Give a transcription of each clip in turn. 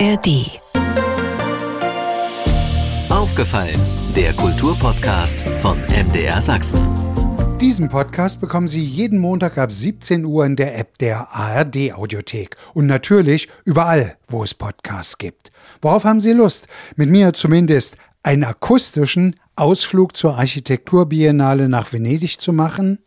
ARD. Aufgefallen, der Kulturpodcast von MDR Sachsen. Diesen Podcast bekommen Sie jeden Montag ab 17 Uhr in der App der ARD Audiothek und natürlich überall, wo es Podcasts gibt. Worauf haben Sie Lust? Mit mir zumindest einen akustischen Ausflug zur Architekturbiennale nach Venedig zu machen,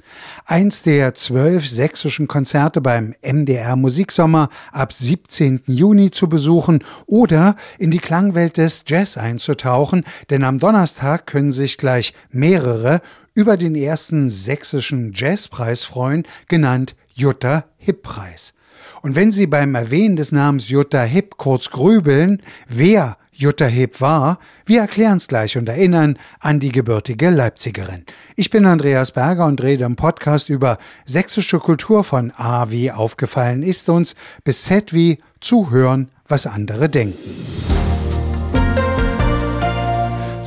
eins der zwölf sächsischen Konzerte beim MDR Musiksommer ab 17. Juni zu besuchen oder in die Klangwelt des Jazz einzutauchen, denn am Donnerstag können sich gleich mehrere über den ersten sächsischen Jazzpreis freuen, genannt Jutta Hipp Preis. Und wenn Sie beim Erwähnen des Namens Jutta Hipp kurz grübeln, wer Jutta Heb war, wir erklären es gleich und erinnern an die gebürtige Leipzigerin. Ich bin Andreas Berger und rede im Podcast über sächsische Kultur von A wie aufgefallen ist uns bis Z wie zuhören, was andere denken.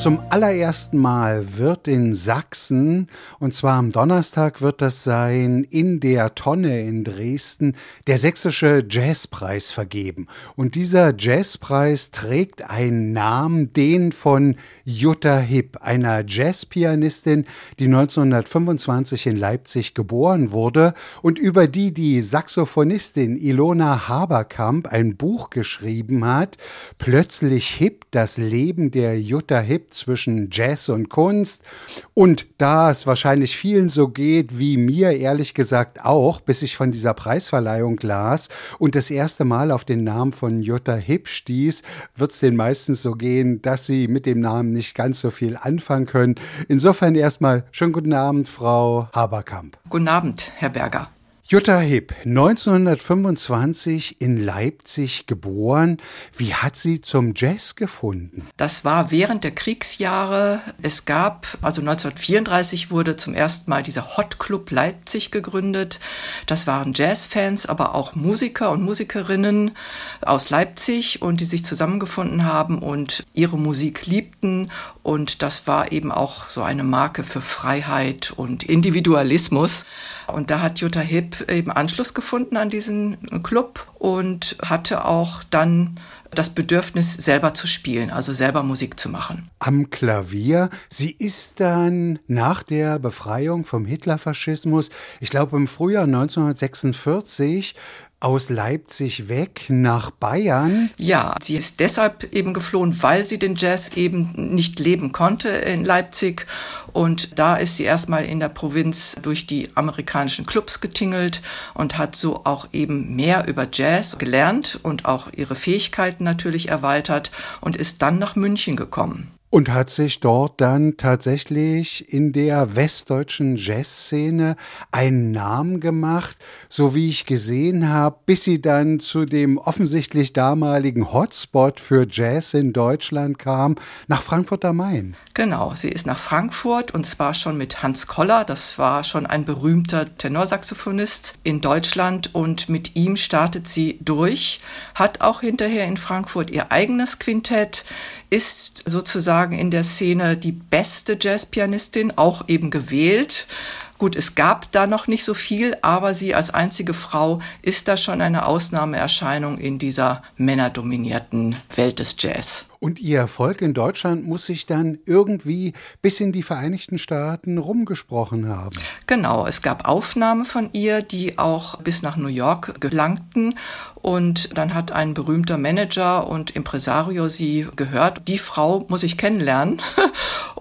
Zum allerersten Mal wird in Sachsen, und zwar am Donnerstag wird das sein, in der Tonne in Dresden, der Sächsische Jazzpreis vergeben. Und dieser Jazzpreis trägt einen Namen, den von Jutta Hipp, einer Jazzpianistin, die 1925 in Leipzig geboren wurde und über die die Saxophonistin Ilona Haberkamp ein Buch geschrieben hat, Plötzlich Hipp, das Leben der Jutta Hipp zwischen Jazz und Kunst. Und da es wahrscheinlich vielen so geht, wie mir ehrlich gesagt auch, bis ich von dieser Preisverleihung las und das erste Mal auf den Namen von Jutta Hipp stieß, wird es den meistens so gehen, dass sie mit dem Namen nicht ganz so viel anfangen können. Insofern erstmal schönen guten Abend, Frau Haberkamp. Guten Abend, Herr Berger. Jutta Hipp, 1925 in Leipzig geboren. Wie hat sie zum Jazz gefunden? Das war während der Kriegsjahre. Es gab, also 1934 wurde zum ersten Mal dieser Hot Club Leipzig gegründet. Das waren Jazzfans, aber auch Musiker und Musikerinnen aus Leipzig und die sich zusammengefunden haben und ihre Musik liebten. Und das war eben auch so eine Marke für Freiheit und Individualismus. Und da hat Jutta Hipp eben Anschluss gefunden an diesen Club und hatte auch dann das Bedürfnis, selber zu spielen, also selber Musik zu machen. Am Klavier. Sie ist dann nach der Befreiung vom Hitlerfaschismus, ich glaube im Frühjahr 1946, aus Leipzig weg nach Bayern? Ja, sie ist deshalb eben geflohen, weil sie den Jazz eben nicht leben konnte in Leipzig. Und da ist sie erstmal in der Provinz durch die amerikanischen Clubs getingelt und hat so auch eben mehr über Jazz gelernt und auch ihre Fähigkeiten natürlich erweitert und ist dann nach München gekommen und hat sich dort dann tatsächlich in der westdeutschen Jazzszene einen Namen gemacht, so wie ich gesehen habe, bis sie dann zu dem offensichtlich damaligen Hotspot für Jazz in Deutschland kam, nach Frankfurt am Main. Genau, sie ist nach Frankfurt und zwar schon mit Hans Koller, das war schon ein berühmter Tenorsaxophonist in Deutschland und mit ihm startet sie durch, hat auch hinterher in Frankfurt ihr eigenes Quintett, ist sozusagen in der Szene die beste Jazzpianistin, auch eben gewählt. Gut, es gab da noch nicht so viel, aber sie als einzige Frau ist da schon eine Ausnahmeerscheinung in dieser männerdominierten Welt des Jazz. Und ihr Erfolg in Deutschland muss sich dann irgendwie bis in die Vereinigten Staaten rumgesprochen haben. Genau, es gab Aufnahmen von ihr, die auch bis nach New York gelangten. Und dann hat ein berühmter Manager und Impresario sie gehört. Die Frau muss ich kennenlernen.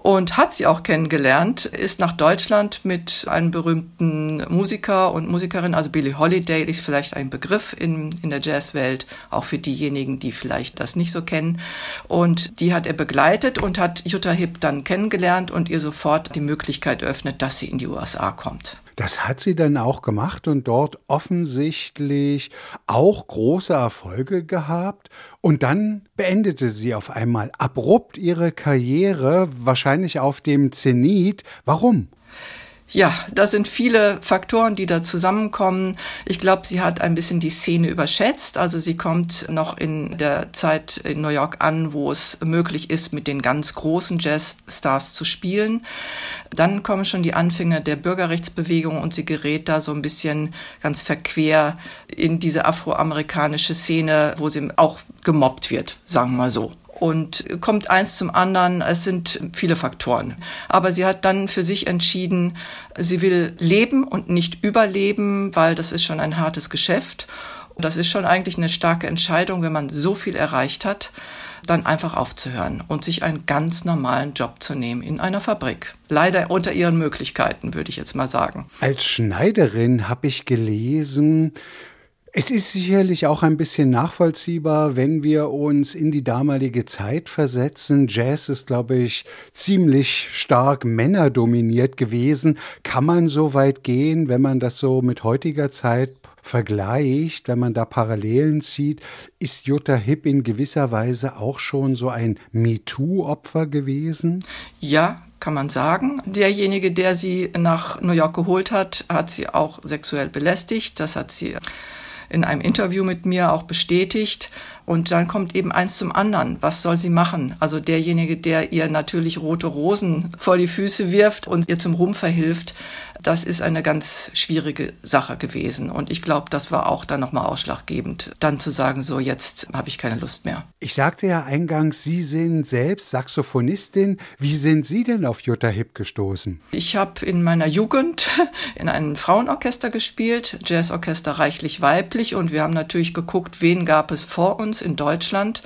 Und hat sie auch kennengelernt, ist nach Deutschland mit einem berühmten Musiker und Musikerin, also Billie Holiday, ist vielleicht ein Begriff in, in der Jazzwelt, auch für diejenigen, die vielleicht das nicht so kennen. Und die hat er begleitet und hat Jutta Hipp dann kennengelernt und ihr sofort die Möglichkeit eröffnet, dass sie in die USA kommt. Das hat sie dann auch gemacht und dort offensichtlich auch große Erfolge gehabt. Und dann beendete sie auf einmal abrupt ihre Karriere, wahrscheinlich auf dem Zenit. Warum? Ja, das sind viele Faktoren, die da zusammenkommen. Ich glaube, sie hat ein bisschen die Szene überschätzt. Also sie kommt noch in der Zeit in New York an, wo es möglich ist, mit den ganz großen Jazzstars zu spielen. Dann kommen schon die Anfänge der Bürgerrechtsbewegung und sie gerät da so ein bisschen ganz verquer in diese afroamerikanische Szene, wo sie auch gemobbt wird, sagen wir mal so und kommt eins zum anderen. Es sind viele Faktoren. Aber sie hat dann für sich entschieden, sie will leben und nicht überleben, weil das ist schon ein hartes Geschäft. Und das ist schon eigentlich eine starke Entscheidung, wenn man so viel erreicht hat, dann einfach aufzuhören und sich einen ganz normalen Job zu nehmen in einer Fabrik. Leider unter ihren Möglichkeiten, würde ich jetzt mal sagen. Als Schneiderin habe ich gelesen, es ist sicherlich auch ein bisschen nachvollziehbar, wenn wir uns in die damalige Zeit versetzen. Jazz ist, glaube ich, ziemlich stark männerdominiert gewesen. Kann man so weit gehen, wenn man das so mit heutiger Zeit vergleicht, wenn man da Parallelen zieht, ist Jutta Hipp in gewisser Weise auch schon so ein MeToo-Opfer gewesen? Ja, kann man sagen. Derjenige, der sie nach New York geholt hat, hat sie auch sexuell belästigt. Das hat sie in einem Interview mit mir auch bestätigt. Und dann kommt eben eins zum anderen. Was soll sie machen? Also derjenige, der ihr natürlich rote Rosen vor die Füße wirft und ihr zum Ruhm verhilft, das ist eine ganz schwierige Sache gewesen. Und ich glaube, das war auch dann nochmal ausschlaggebend, dann zu sagen, so jetzt habe ich keine Lust mehr. Ich sagte ja eingangs, Sie sind selbst Saxophonistin. Wie sind Sie denn auf Jutta Hipp gestoßen? Ich habe in meiner Jugend in einem Frauenorchester gespielt, Jazzorchester reichlich weiblich. Und wir haben natürlich geguckt, wen gab es vor uns in Deutschland.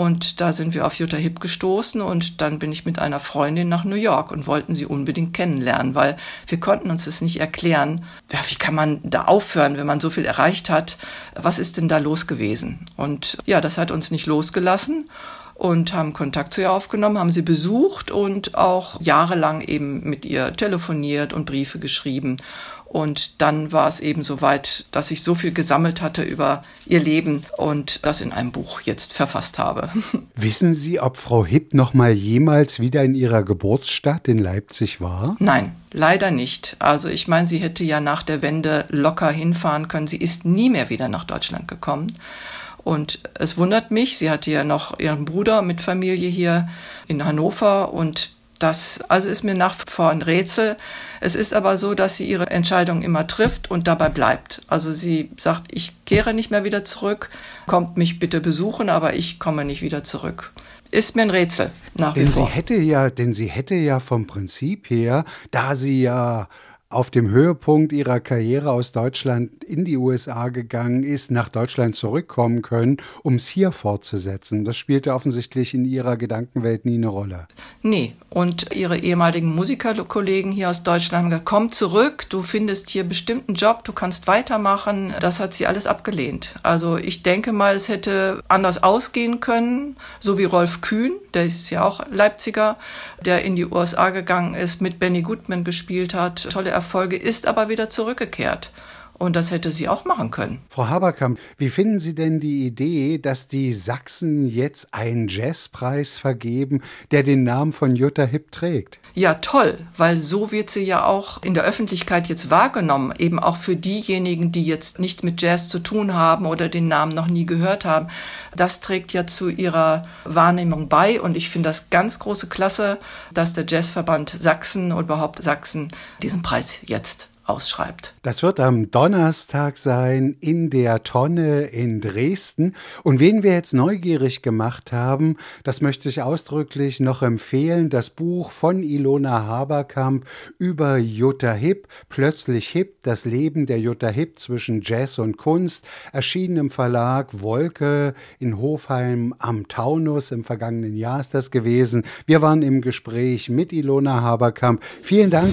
Und da sind wir auf Jutta Hipp gestoßen und dann bin ich mit einer Freundin nach New York und wollten sie unbedingt kennenlernen, weil wir konnten uns das nicht erklären. Ja, wie kann man da aufhören, wenn man so viel erreicht hat? Was ist denn da los gewesen? Und ja, das hat uns nicht losgelassen und haben Kontakt zu ihr aufgenommen, haben sie besucht und auch jahrelang eben mit ihr telefoniert und Briefe geschrieben. Und dann war es eben so weit, dass ich so viel gesammelt hatte über ihr Leben und das in einem Buch jetzt verfasst habe. Wissen Sie, ob Frau Hipp noch mal jemals wieder in ihrer Geburtsstadt in Leipzig war? Nein, leider nicht. Also ich meine, sie hätte ja nach der Wende locker hinfahren können. Sie ist nie mehr wieder nach Deutschland gekommen. Und es wundert mich, sie hatte ja noch ihren Bruder mit Familie hier in Hannover und das also ist mir nach wie vor ein Rätsel. Es ist aber so, dass sie ihre Entscheidung immer trifft und dabei bleibt. Also sie sagt, ich kehre nicht mehr wieder zurück, kommt mich bitte besuchen, aber ich komme nicht wieder zurück. Ist mir ein Rätsel nach denn wie vor. Sie hätte ja, denn sie hätte ja vom Prinzip her, da sie ja auf dem Höhepunkt ihrer Karriere aus Deutschland in die USA gegangen ist, nach Deutschland zurückkommen können, um es hier fortzusetzen. Das spielte offensichtlich in ihrer Gedankenwelt nie eine Rolle. Nee, und ihre ehemaligen Musikerkollegen hier aus Deutschland haben gesagt, komm zurück, du findest hier bestimmt einen Job, du kannst weitermachen. Das hat sie alles abgelehnt. Also ich denke mal, es hätte anders ausgehen können, so wie Rolf Kühn, der ist ja auch Leipziger, der in die USA gegangen ist, mit Benny Goodman gespielt hat, tolle Erfolge, ist aber wieder zurückgekehrt. Und das hätte sie auch machen können. Frau Haberkamp, wie finden Sie denn die Idee, dass die Sachsen jetzt einen Jazzpreis vergeben, der den Namen von Jutta Hipp trägt? Ja, toll, weil so wird sie ja auch in der Öffentlichkeit jetzt wahrgenommen, eben auch für diejenigen, die jetzt nichts mit Jazz zu tun haben oder den Namen noch nie gehört haben. Das trägt ja zu ihrer Wahrnehmung bei und ich finde das ganz große Klasse, dass der Jazzverband Sachsen und überhaupt Sachsen diesen Preis jetzt ausschreibt. Das wird am Donnerstag sein in der Tonne in Dresden. Und wen wir jetzt neugierig gemacht haben, das möchte ich ausdrücklich noch empfehlen. Das Buch von Ilona Haberkamp über Jutta Hipp, Plötzlich Hipp, das Leben der Jutta Hipp zwischen Jazz und Kunst, erschienen im Verlag Wolke in Hofheim am Taunus. Im vergangenen Jahr ist das gewesen. Wir waren im Gespräch mit Ilona Haberkamp. Vielen Dank.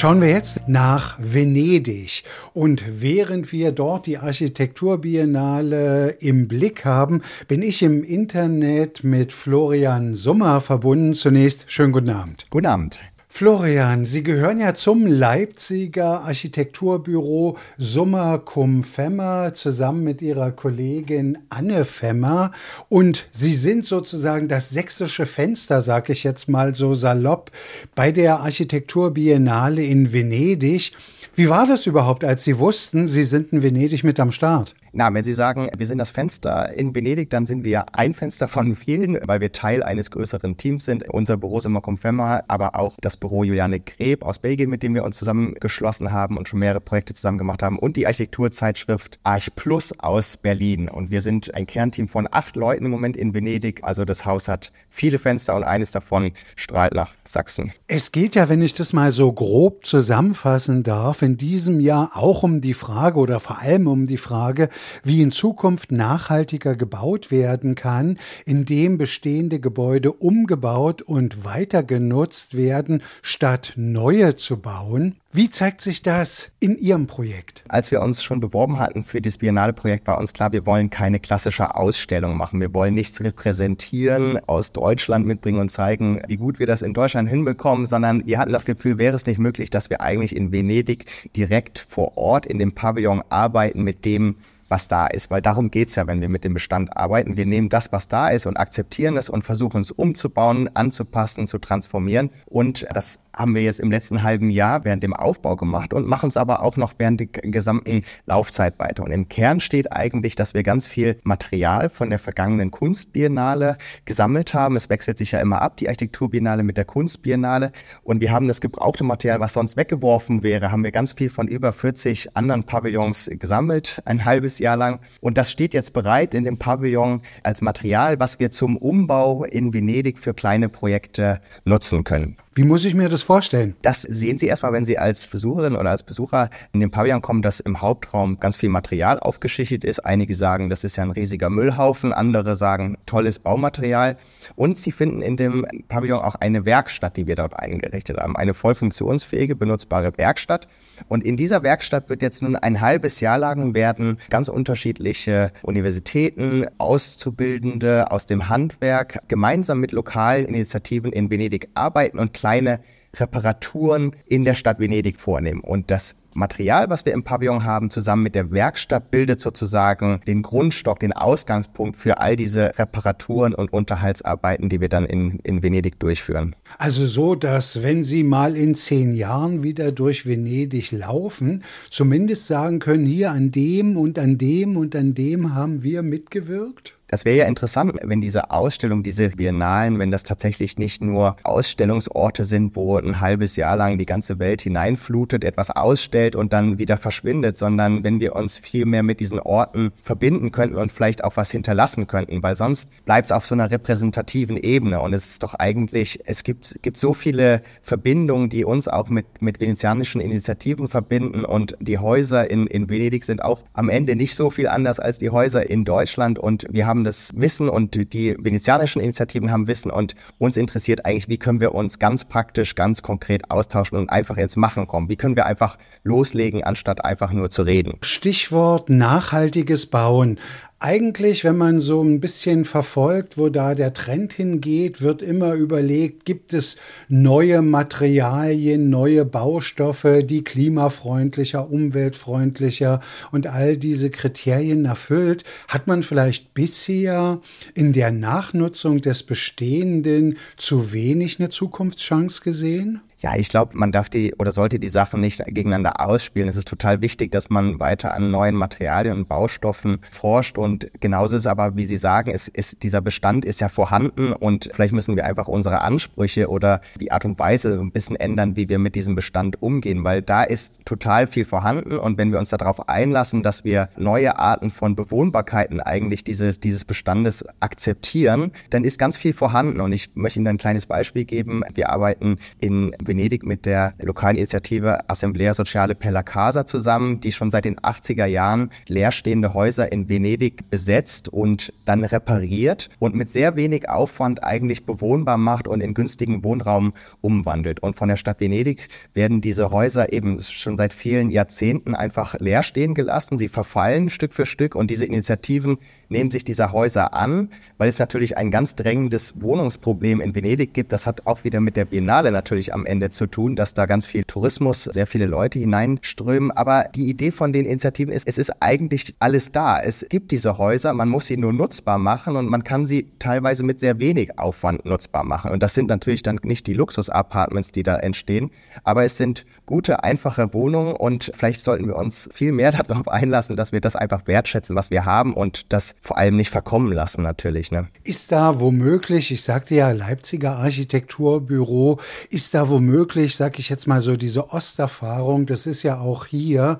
Schauen wir jetzt nach Venedig. Und während wir dort die Architekturbiennale im Blick haben, bin ich im Internet mit Florian Summer verbunden. Zunächst schönen guten Abend. Guten Abend. Florian, Sie gehören ja zum Leipziger Architekturbüro Summa cum Femmer zusammen mit Ihrer Kollegin Anne Femmer und Sie sind sozusagen das sächsische Fenster, sag ich jetzt mal so salopp, bei der Architekturbiennale in Venedig. Wie war das überhaupt, als Sie wussten, Sie sind in Venedig mit am Start? Na, wenn Sie sagen, wir sind das Fenster in Venedig, dann sind wir ein Fenster von vielen, weil wir Teil eines größeren Teams sind. Unser Büro ist immer Confirma, aber auch das Büro Juliane Greb aus Belgien, mit dem wir uns zusammengeschlossen haben und schon mehrere Projekte zusammen gemacht haben und die Architekturzeitschrift Arch Plus aus Berlin. Und wir sind ein Kernteam von acht Leuten im Moment in Venedig. Also das Haus hat viele Fenster und eines davon strahlt nach Sachsen. Es geht ja, wenn ich das mal so grob zusammenfassen darf, in diesem Jahr auch um die Frage oder vor allem um die Frage, wie in Zukunft nachhaltiger gebaut werden kann, indem bestehende Gebäude umgebaut und weiter genutzt werden, statt neue zu bauen. Wie zeigt sich das in Ihrem Projekt? Als wir uns schon beworben hatten für das Biennale-Projekt, war uns klar, wir wollen keine klassische Ausstellung machen. Wir wollen nichts repräsentieren, aus Deutschland mitbringen und zeigen, wie gut wir das in Deutschland hinbekommen, sondern wir hatten das Gefühl, wäre es nicht möglich, dass wir eigentlich in Venedig direkt vor Ort in dem Pavillon arbeiten mit dem, was da ist, weil darum geht's ja, wenn wir mit dem Bestand arbeiten. Wir nehmen das, was da ist und akzeptieren es und versuchen es umzubauen, anzupassen, zu transformieren. Und das haben wir jetzt im letzten halben Jahr während dem Aufbau gemacht und machen es aber auch noch während der gesamten Laufzeit weiter. Und im Kern steht eigentlich, dass wir ganz viel Material von der vergangenen Kunstbiennale gesammelt haben. Es wechselt sich ja immer ab, die Architekturbiennale mit der Kunstbiennale. Und wir haben das gebrauchte Material, was sonst weggeworfen wäre, haben wir ganz viel von über 40 anderen Pavillons gesammelt, ein halbes Jahr lang. Und das steht jetzt bereit in dem Pavillon als Material, was wir zum Umbau in Venedig für kleine Projekte nutzen können. Wie muss ich mir das vorstellen? Das sehen Sie erstmal, wenn Sie als Besucherin oder als Besucher in den Pavillon kommen, dass im Hauptraum ganz viel Material aufgeschichtet ist. Einige sagen, das ist ja ein riesiger Müllhaufen, andere sagen, tolles Baumaterial. Und Sie finden in dem Pavillon auch eine Werkstatt, die wir dort eingerichtet haben. Eine voll funktionsfähige, benutzbare Werkstatt. Und in dieser Werkstatt wird jetzt nun ein halbes Jahr lang werden ganz unterschiedliche Universitäten, Auszubildende aus dem Handwerk gemeinsam mit lokalen Initiativen in Venedig arbeiten und kleine Reparaturen in der Stadt Venedig vornehmen. Und das Material, was wir im Pavillon haben, zusammen mit der Werkstatt bildet sozusagen den Grundstock, den Ausgangspunkt für all diese Reparaturen und Unterhaltsarbeiten, die wir dann in, in Venedig durchführen. Also so, dass wenn Sie mal in zehn Jahren wieder durch Venedig laufen, zumindest sagen können, hier an dem und an dem und an dem haben wir mitgewirkt? Das wäre ja interessant, wenn diese Ausstellung, diese Biennalen, wenn das tatsächlich nicht nur Ausstellungsorte sind, wo ein halbes Jahr lang die ganze Welt hineinflutet, etwas ausstellt und dann wieder verschwindet, sondern wenn wir uns viel mehr mit diesen Orten verbinden könnten und vielleicht auch was hinterlassen könnten, weil sonst bleibt es auf so einer repräsentativen Ebene. Und es ist doch eigentlich, es gibt, gibt so viele Verbindungen, die uns auch mit, mit venezianischen Initiativen verbinden. Und die Häuser in, in Venedig sind auch am Ende nicht so viel anders als die Häuser in Deutschland. Und wir haben haben das Wissen und die venezianischen Initiativen haben Wissen. Und uns interessiert eigentlich, wie können wir uns ganz praktisch, ganz konkret austauschen und einfach ins Machen kommen. Wie können wir einfach loslegen, anstatt einfach nur zu reden. Stichwort nachhaltiges Bauen. Eigentlich, wenn man so ein bisschen verfolgt, wo da der Trend hingeht, wird immer überlegt, gibt es neue Materialien, neue Baustoffe, die klimafreundlicher, umweltfreundlicher und all diese Kriterien erfüllt. Hat man vielleicht bisher in der Nachnutzung des Bestehenden zu wenig eine Zukunftschance gesehen? Ja, ich glaube, man darf die oder sollte die Sachen nicht gegeneinander ausspielen. Es ist total wichtig, dass man weiter an neuen Materialien und Baustoffen forscht. Und genauso ist aber, wie Sie sagen, es ist, dieser Bestand ist ja vorhanden. Und vielleicht müssen wir einfach unsere Ansprüche oder die Art und Weise ein bisschen ändern, wie wir mit diesem Bestand umgehen, weil da ist total viel vorhanden. Und wenn wir uns darauf einlassen, dass wir neue Arten von Bewohnbarkeiten eigentlich dieses, dieses Bestandes akzeptieren, dann ist ganz viel vorhanden. Und ich möchte Ihnen ein kleines Beispiel geben. Wir arbeiten in Venedig mit der lokalen Initiative Assemblea Sociale per la Casa zusammen, die schon seit den 80er Jahren leerstehende Häuser in Venedig besetzt und dann repariert und mit sehr wenig Aufwand eigentlich bewohnbar macht und in günstigen Wohnraum umwandelt. Und von der Stadt Venedig werden diese Häuser eben schon seit vielen Jahrzehnten einfach leer stehen gelassen. Sie verfallen Stück für Stück und diese Initiativen nehmen sich dieser Häuser an, weil es natürlich ein ganz drängendes Wohnungsproblem in Venedig gibt. Das hat auch wieder mit der Biennale natürlich am Ende zu tun, dass da ganz viel Tourismus, sehr viele Leute hineinströmen. Aber die Idee von den Initiativen ist, es ist eigentlich alles da. Es gibt diese Häuser, man muss sie nur nutzbar machen und man kann sie teilweise mit sehr wenig Aufwand nutzbar machen. Und das sind natürlich dann nicht die Luxus-Apartments, die da entstehen, aber es sind gute, einfache Wohnungen und vielleicht sollten wir uns viel mehr darauf einlassen, dass wir das einfach wertschätzen, was wir haben und das vor allem nicht verkommen lassen natürlich. Ne? Ist da womöglich, ich sagte ja Leipziger Architekturbüro, ist da womöglich, sag ich jetzt mal so, diese Osterfahrung, das ist ja auch hier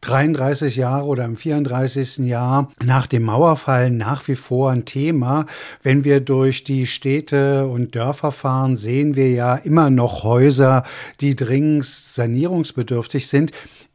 33 Jahre oder im 34. Jahr nach dem Mauerfall nach wie vor ein Thema. Wenn wir durch die Städte und Dörfer fahren, sehen wir ja immer noch Häuser, die dringend sanierungsbedürftig sind.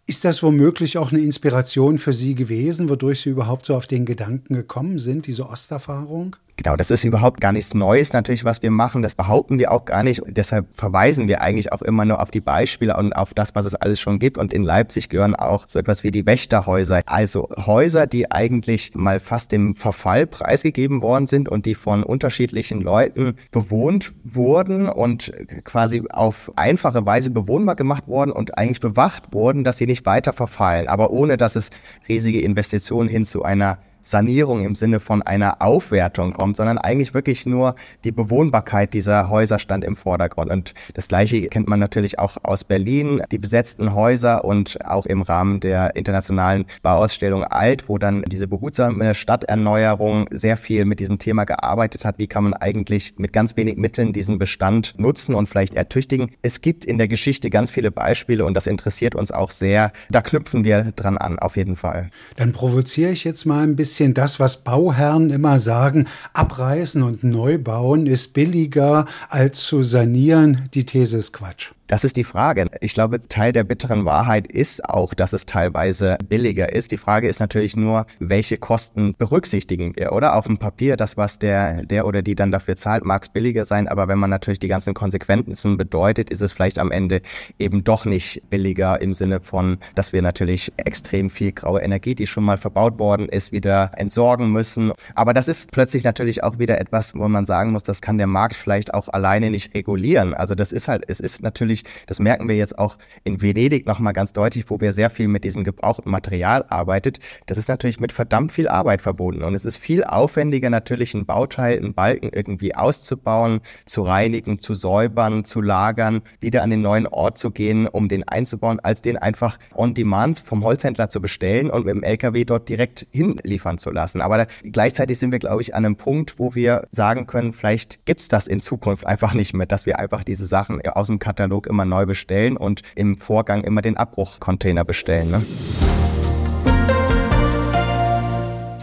Ist das womöglich auch eine Inspiration für Sie gewesen, wodurch Sie überhaupt so auf den Gedanken gekommen sind, diese Osterfahrung? Genau, das ist überhaupt gar nichts Neues natürlich, was wir machen. Das behaupten wir auch gar nicht. Deshalb verweisen wir eigentlich auch immer nur auf die Beispiele und auf das, was es alles schon gibt. Und in Leipzig gehören auch so etwas wie die Wächterhäuser. Also Häuser, die eigentlich mal fast dem Verfall preisgegeben worden sind und die von unterschiedlichen Leuten bewohnt wurden und quasi auf einfache Weise bewohnbar gemacht worden und eigentlich bewacht wurden, dass sie nicht weiter verfallen. Aber ohne, dass es riesige Investitionen hin zu einer Sanierung im Sinne von einer Aufwertung kommt, sondern eigentlich wirklich nur die Bewohnbarkeit dieser Häuser stand im Vordergrund. Und das Gleiche kennt man natürlich auch aus Berlin, die besetzten Häuser und auch im Rahmen der internationalen Bauausstellung Alt, wo dann diese behutsame Stadterneuerung sehr viel mit diesem Thema gearbeitet hat. Wie kann man eigentlich mit ganz wenig Mitteln diesen Bestand nutzen und vielleicht ertüchtigen? Es gibt in der Geschichte ganz viele Beispiele und das interessiert uns auch sehr. Da knüpfen wir dran an, auf jeden Fall. Dann provoziere ich jetzt mal ein bisschen bisschen das, was Bauherren immer sagen, abreißen und neu bauen ist billiger als zu sanieren. Die These ist Quatsch. Das ist die Frage. Ich glaube, Teil der bitteren Wahrheit ist auch, dass es teilweise billiger ist. Die Frage ist natürlich nur, welche Kosten berücksichtigen wir, oder? Auf dem Papier, das, was der, der oder die dann dafür zahlt, mag es billiger sein, aber wenn man natürlich die ganzen Konsequenzen bedeutet, ist es vielleicht am Ende eben doch nicht billiger im Sinne von, dass wir natürlich extrem viel graue Energie, die schon mal verbaut worden ist, wieder entsorgen müssen. Aber das ist plötzlich natürlich auch wieder etwas, wo man sagen muss, das kann der Markt vielleicht auch alleine nicht regulieren. Also das ist halt, es ist natürlich natürlich, das merken wir jetzt auch in Venedig nochmal ganz deutlich, wo wir sehr viel mit diesem gebrauchten Material arbeitet. Das ist natürlich mit verdammt viel Arbeit verbunden. Und es ist viel aufwendiger, natürlich einen Bauteil, einen Balken irgendwie auszubauen, zu reinigen, zu säubern, zu lagern, wieder an den neuen Ort zu gehen, um den einzubauen, als den einfach on demand vom Holzhändler zu bestellen und mit dem LKW dort direkt hinliefern zu lassen. Aber da, gleichzeitig sind wir, glaube ich, an einem Punkt, wo wir sagen können, vielleicht gibt es das in Zukunft einfach nicht mehr, dass wir einfach diese Sachen aus dem Katalog immer neu bestellen und im Vorgang immer den Abbruchcontainer bestellen. Ne?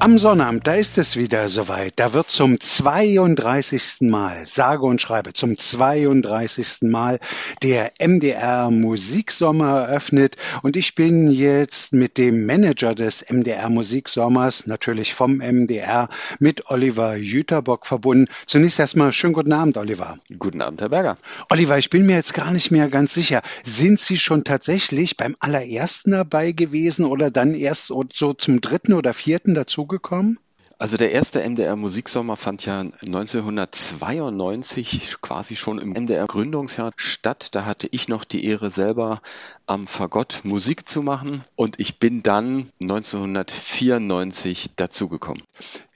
Am Sonnabend, da ist es wieder soweit. Da wird zum 32. Mal, sage und schreibe, zum 32. Mal der MDR Musiksommer eröffnet. Und ich bin jetzt mit dem Manager des MDR Musiksommers, natürlich vom MDR, mit Oliver Jüterbock verbunden. Zunächst erstmal schönen guten Abend, Oliver. Guten Abend, Herr Berger. Oliver, ich bin mir jetzt gar nicht mehr ganz sicher. Sind Sie schon tatsächlich beim allerersten dabei gewesen oder dann erst so zum dritten oder vierten dazugekommen? Gekommen? Also der erste MDR Musiksommer fand ja 1992 quasi schon im MDR Gründungsjahr statt. Da hatte ich noch die Ehre selber am Fagott Musik zu machen und ich bin dann 1994 dazugekommen.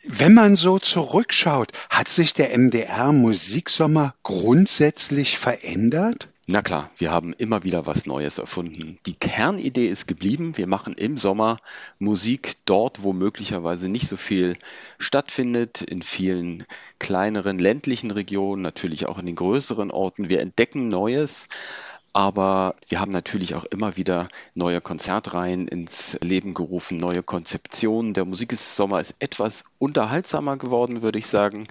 Wenn man so zurückschaut, hat sich der MDR Musiksommer grundsätzlich verändert? Na klar, wir haben immer wieder was Neues erfunden. Die Kernidee ist geblieben. Wir machen im Sommer Musik dort, wo möglicherweise nicht so viel stattfindet, in vielen kleineren ländlichen Regionen, natürlich auch in den größeren Orten. Wir entdecken Neues aber wir haben natürlich auch immer wieder neue Konzertreihen ins Leben gerufen, neue Konzeptionen. Der Musiksommer ist etwas unterhaltsamer geworden, würde ich sagen.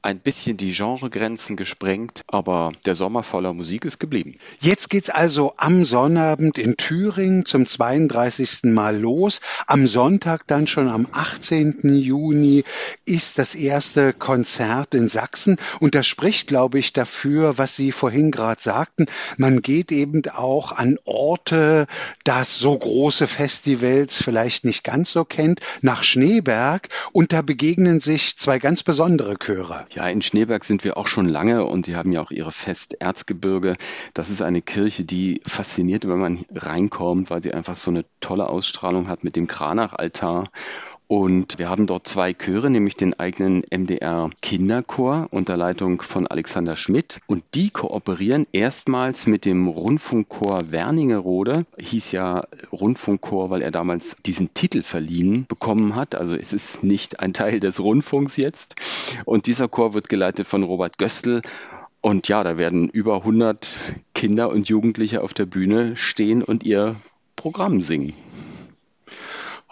Ein bisschen die Genregrenzen gesprengt, aber der Sommer voller Musik ist geblieben. Jetzt geht's also am Sonnabend in Thüringen zum 32. Mal los. Am Sonntag dann schon am 18. Juni ist das erste Konzert in Sachsen und das spricht, glaube ich, dafür, was Sie vorhin gerade sagten. Man geht geht eben auch an Orte, das so große Festivals vielleicht nicht ganz so kennt, nach Schneeberg und da begegnen sich zwei ganz besondere Chöre. Ja, in Schneeberg sind wir auch schon lange und die haben ja auch ihre Fest Erzgebirge. Das ist eine Kirche, die fasziniert, wenn man reinkommt, weil sie einfach so eine tolle Ausstrahlung hat mit dem Kranachaltar und wir haben dort zwei Chöre, nämlich den eigenen MDR Kinderchor unter Leitung von Alexander Schmidt. Und die kooperieren erstmals mit dem Rundfunkchor Werningerode. Hieß ja Rundfunkchor, weil er damals diesen Titel verliehen bekommen hat. Also es ist nicht ein Teil des Rundfunks jetzt. Und dieser Chor wird geleitet von Robert Göstl. Und ja, da werden über 100 Kinder und Jugendliche auf der Bühne stehen und ihr Programm singen.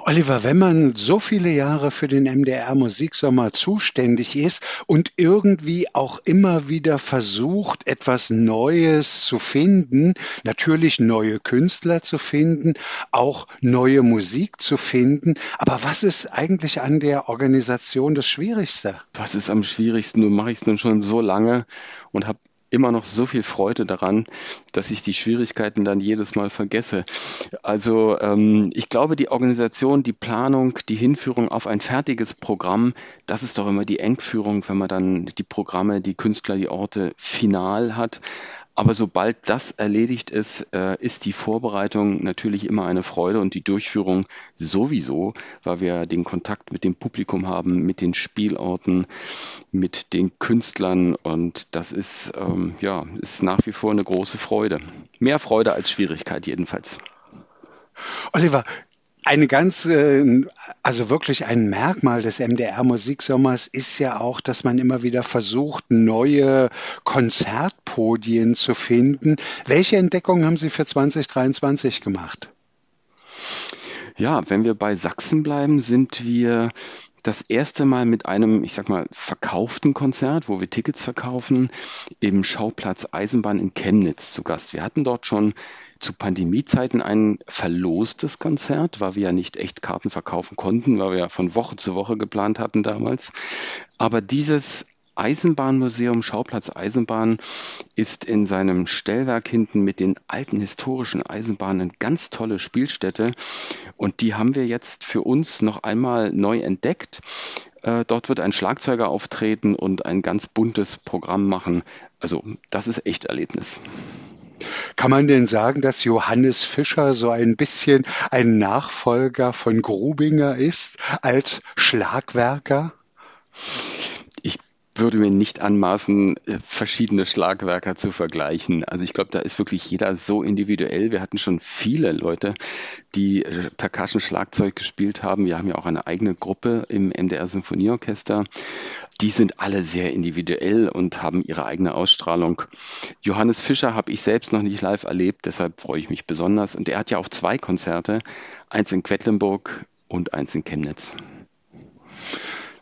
Oliver, wenn man so viele Jahre für den MDR Musiksommer zuständig ist und irgendwie auch immer wieder versucht, etwas Neues zu finden, natürlich neue Künstler zu finden, auch neue Musik zu finden, aber was ist eigentlich an der Organisation das Schwierigste? Was ist am schwierigsten? Mache ich es nun schon so lange und habe immer noch so viel Freude daran, dass ich die Schwierigkeiten dann jedes Mal vergesse. Also ähm, ich glaube, die Organisation, die Planung, die Hinführung auf ein fertiges Programm, das ist doch immer die Engführung, wenn man dann die Programme, die Künstler, die Orte final hat. Aber sobald das erledigt ist, äh, ist die Vorbereitung natürlich immer eine Freude und die Durchführung sowieso, weil wir den Kontakt mit dem Publikum haben, mit den Spielorten, mit den Künstlern und das ist, ähm, ja, ist nach wie vor eine große Freude. Mehr Freude als Schwierigkeit jedenfalls. Oliver, eine ganz, äh, also wirklich ein Merkmal des MDR Musiksommers ist ja auch, dass man immer wieder versucht, neue Konzertpodien zu finden. Welche Entdeckungen haben Sie für 2023 gemacht? Ja, wenn wir bei Sachsen bleiben, sind wir das erste Mal mit einem, ich sag mal, verkauften Konzert, wo wir Tickets verkaufen, im Schauplatz Eisenbahn in Chemnitz zu Gast. Wir hatten dort schon zu Pandemiezeiten ein verlostes Konzert, weil wir ja nicht echt Karten verkaufen konnten, weil wir ja von Woche zu Woche geplant hatten damals. Aber dieses Eisenbahnmuseum, Schauplatz Eisenbahn, ist in seinem Stellwerk hinten mit den alten historischen Eisenbahnen ganz tolle Spielstätte. Und die haben wir jetzt für uns noch einmal neu entdeckt. Äh, dort wird ein Schlagzeuger auftreten und ein ganz buntes Programm machen. Also das ist echt Erlebnis. Kann man denn sagen, dass Johannes Fischer so ein bisschen ein Nachfolger von Grubinger ist als Schlagwerker? Würde mir nicht anmaßen, äh, verschiedene Schlagwerker zu vergleichen. Also ich glaube, da ist wirklich jeder so individuell. Wir hatten schon viele Leute, die äh, Percussion-Schlagzeug gespielt haben. Wir haben ja auch eine eigene Gruppe im MDR Symphonieorchester. Die sind alle sehr individuell und haben ihre eigene Ausstrahlung. Johannes Fischer habe ich selbst noch nicht live erlebt, deshalb freue ich mich besonders. Und er hat ja auch zwei Konzerte, eins in Quedlinburg und eins in Chemnitz.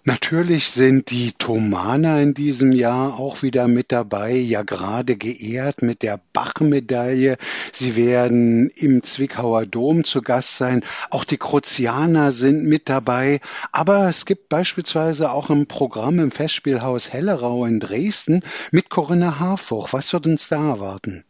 Natürlich sind die Thomaner in diesem Jahr auch wieder mit dabei, ja gerade geehrt mit der Bach-Medaille. Sie werden im Zwickauer Dom zu Gast sein. Auch die Kruzianer sind mit dabei. Aber es gibt beispielsweise auch ein Programm im Festspielhaus Hellerau in Dresden mit Corinna Harfuch. Was wird uns da erwarten?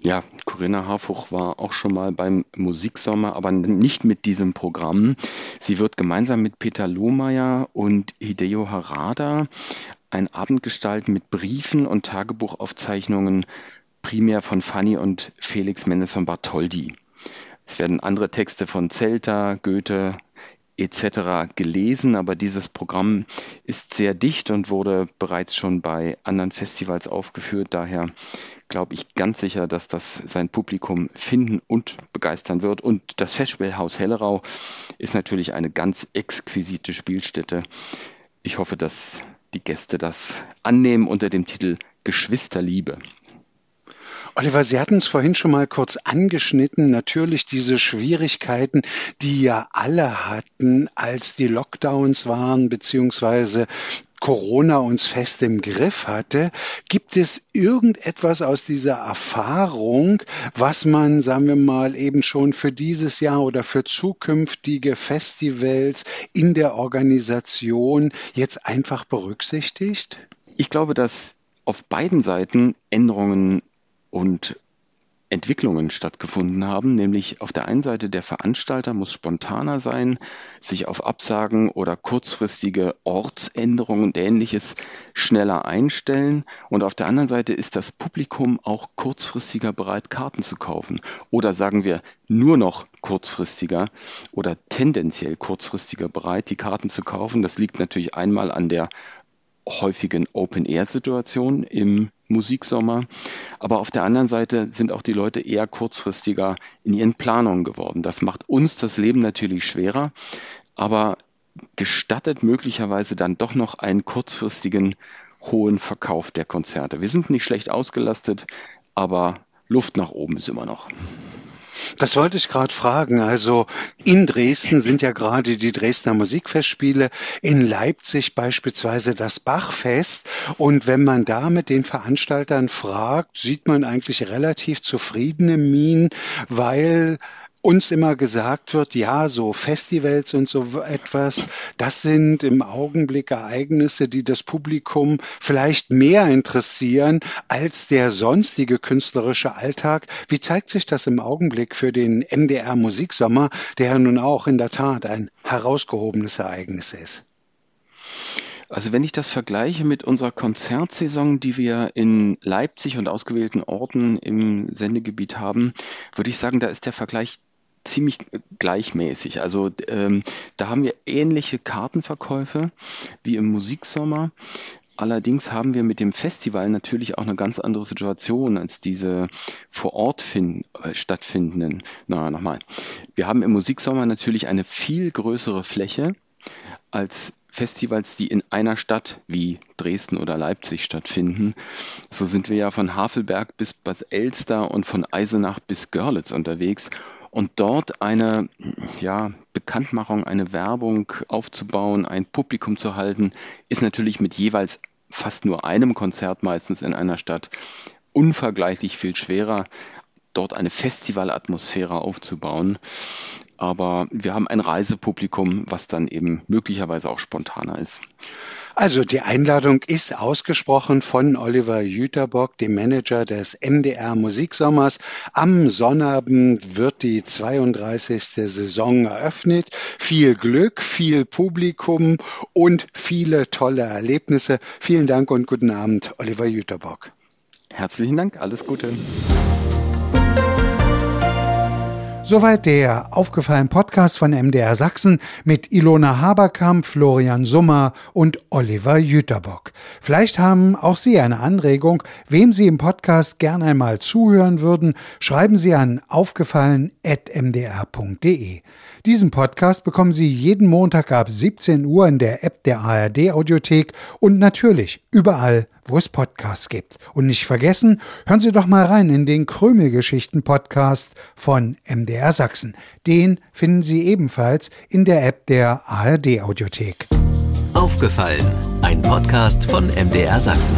Ja, Corinna Harfuch war auch schon mal beim Musiksommer, aber nicht mit diesem Programm. Sie wird gemeinsam mit Peter Lohmeier und Hideo Harada einen Abend gestalten mit Briefen und Tagebuchaufzeichnungen, primär von Fanny und Felix Mendelssohn Bartholdy. Es werden andere Texte von Zelter, Goethe, etc. gelesen, aber dieses Programm ist sehr dicht und wurde bereits schon bei anderen Festivals aufgeführt. Daher glaube ich ganz sicher, dass das sein Publikum finden und begeistern wird. Und das Festspielhaus Hellerau ist natürlich eine ganz exquisite Spielstätte. Ich hoffe, dass die Gäste das annehmen unter dem Titel Geschwisterliebe. Oliver, Sie hatten es vorhin schon mal kurz angeschnitten. Natürlich diese Schwierigkeiten, die ja alle hatten, als die Lockdowns waren, beziehungsweise Corona uns fest im Griff hatte. Gibt es irgendetwas aus dieser Erfahrung, was man, sagen wir mal, eben schon für dieses Jahr oder für zukünftige Festivals in der Organisation jetzt einfach berücksichtigt? Ich glaube, dass auf beiden Seiten Änderungen und Entwicklungen stattgefunden haben, nämlich auf der einen Seite der Veranstalter muss spontaner sein, sich auf Absagen oder kurzfristige Ortsänderungen und ähnliches schneller einstellen. Und auf der anderen Seite ist das Publikum auch kurzfristiger bereit, Karten zu kaufen. Oder sagen wir nur noch kurzfristiger oder tendenziell kurzfristiger bereit, die Karten zu kaufen. Das liegt natürlich einmal an der häufigen Open-Air-Situation im Musiksommer. Aber auf der anderen Seite sind auch die Leute eher kurzfristiger in ihren Planungen geworden. Das macht uns das Leben natürlich schwerer, aber gestattet möglicherweise dann doch noch einen kurzfristigen hohen Verkauf der Konzerte. Wir sind nicht schlecht ausgelastet, aber Luft nach oben ist immer noch. Das wollte ich gerade fragen. Also in Dresden sind ja gerade die Dresdner Musikfestspiele, in Leipzig beispielsweise das Bachfest. Und wenn man da mit den Veranstaltern fragt, sieht man eigentlich relativ zufriedene Minen, weil uns immer gesagt wird, ja, so Festivals und so etwas, das sind im Augenblick Ereignisse, die das Publikum vielleicht mehr interessieren als der sonstige künstlerische Alltag. Wie zeigt sich das im Augenblick für den MDR Musiksommer, der ja nun auch in der Tat ein herausgehobenes Ereignis ist? Also wenn ich das vergleiche mit unserer Konzertsaison, die wir in Leipzig und ausgewählten Orten im Sendegebiet haben, würde ich sagen, da ist der Vergleich ziemlich gleichmäßig. Also ähm, da haben wir ähnliche Kartenverkäufe wie im Musiksommer. Allerdings haben wir mit dem Festival natürlich auch eine ganz andere Situation als diese vor Ort finden, äh, stattfindenden. Na, nochmal. Wir haben im Musiksommer natürlich eine viel größere Fläche als Festivals, die in einer Stadt wie Dresden oder Leipzig stattfinden. So sind wir ja von Havelberg bis Bad Elster und von Eisenach bis Görlitz unterwegs und dort eine ja, Bekanntmachung, eine Werbung aufzubauen, ein Publikum zu halten, ist natürlich mit jeweils fast nur einem Konzert meistens in einer Stadt unvergleichlich viel schwerer, dort eine Festivalatmosphäre aufzubauen. Aber wir haben ein Reisepublikum, was dann eben möglicherweise auch spontaner ist. Also die Einladung ist ausgesprochen von Oliver Jüterbock, dem Manager des MDR Musiksommers. Am Sonnabend wird die 32. Saison eröffnet. Viel Glück, viel Publikum und viele tolle Erlebnisse. Vielen Dank und guten Abend, Oliver Jüterbock. Herzlichen Dank, alles Gute. Soweit der aufgefallene Podcast von MDR Sachsen mit Ilona Haberkamp, Florian Summer und Oliver Jüterbock. Vielleicht haben auch Sie eine Anregung, wem Sie im Podcast gern einmal zuhören würden. Schreiben Sie an aufgefallen.mdr.de. Diesen Podcast bekommen Sie jeden Montag ab 17 Uhr in der App der ARD Audiothek und natürlich überall, wo es Podcasts gibt. Und nicht vergessen, hören Sie doch mal rein in den Krümelgeschichten Podcast von MDR Sachsen. Den finden Sie ebenfalls in der App der ARD Audiothek. Aufgefallen, ein Podcast von MDR Sachsen.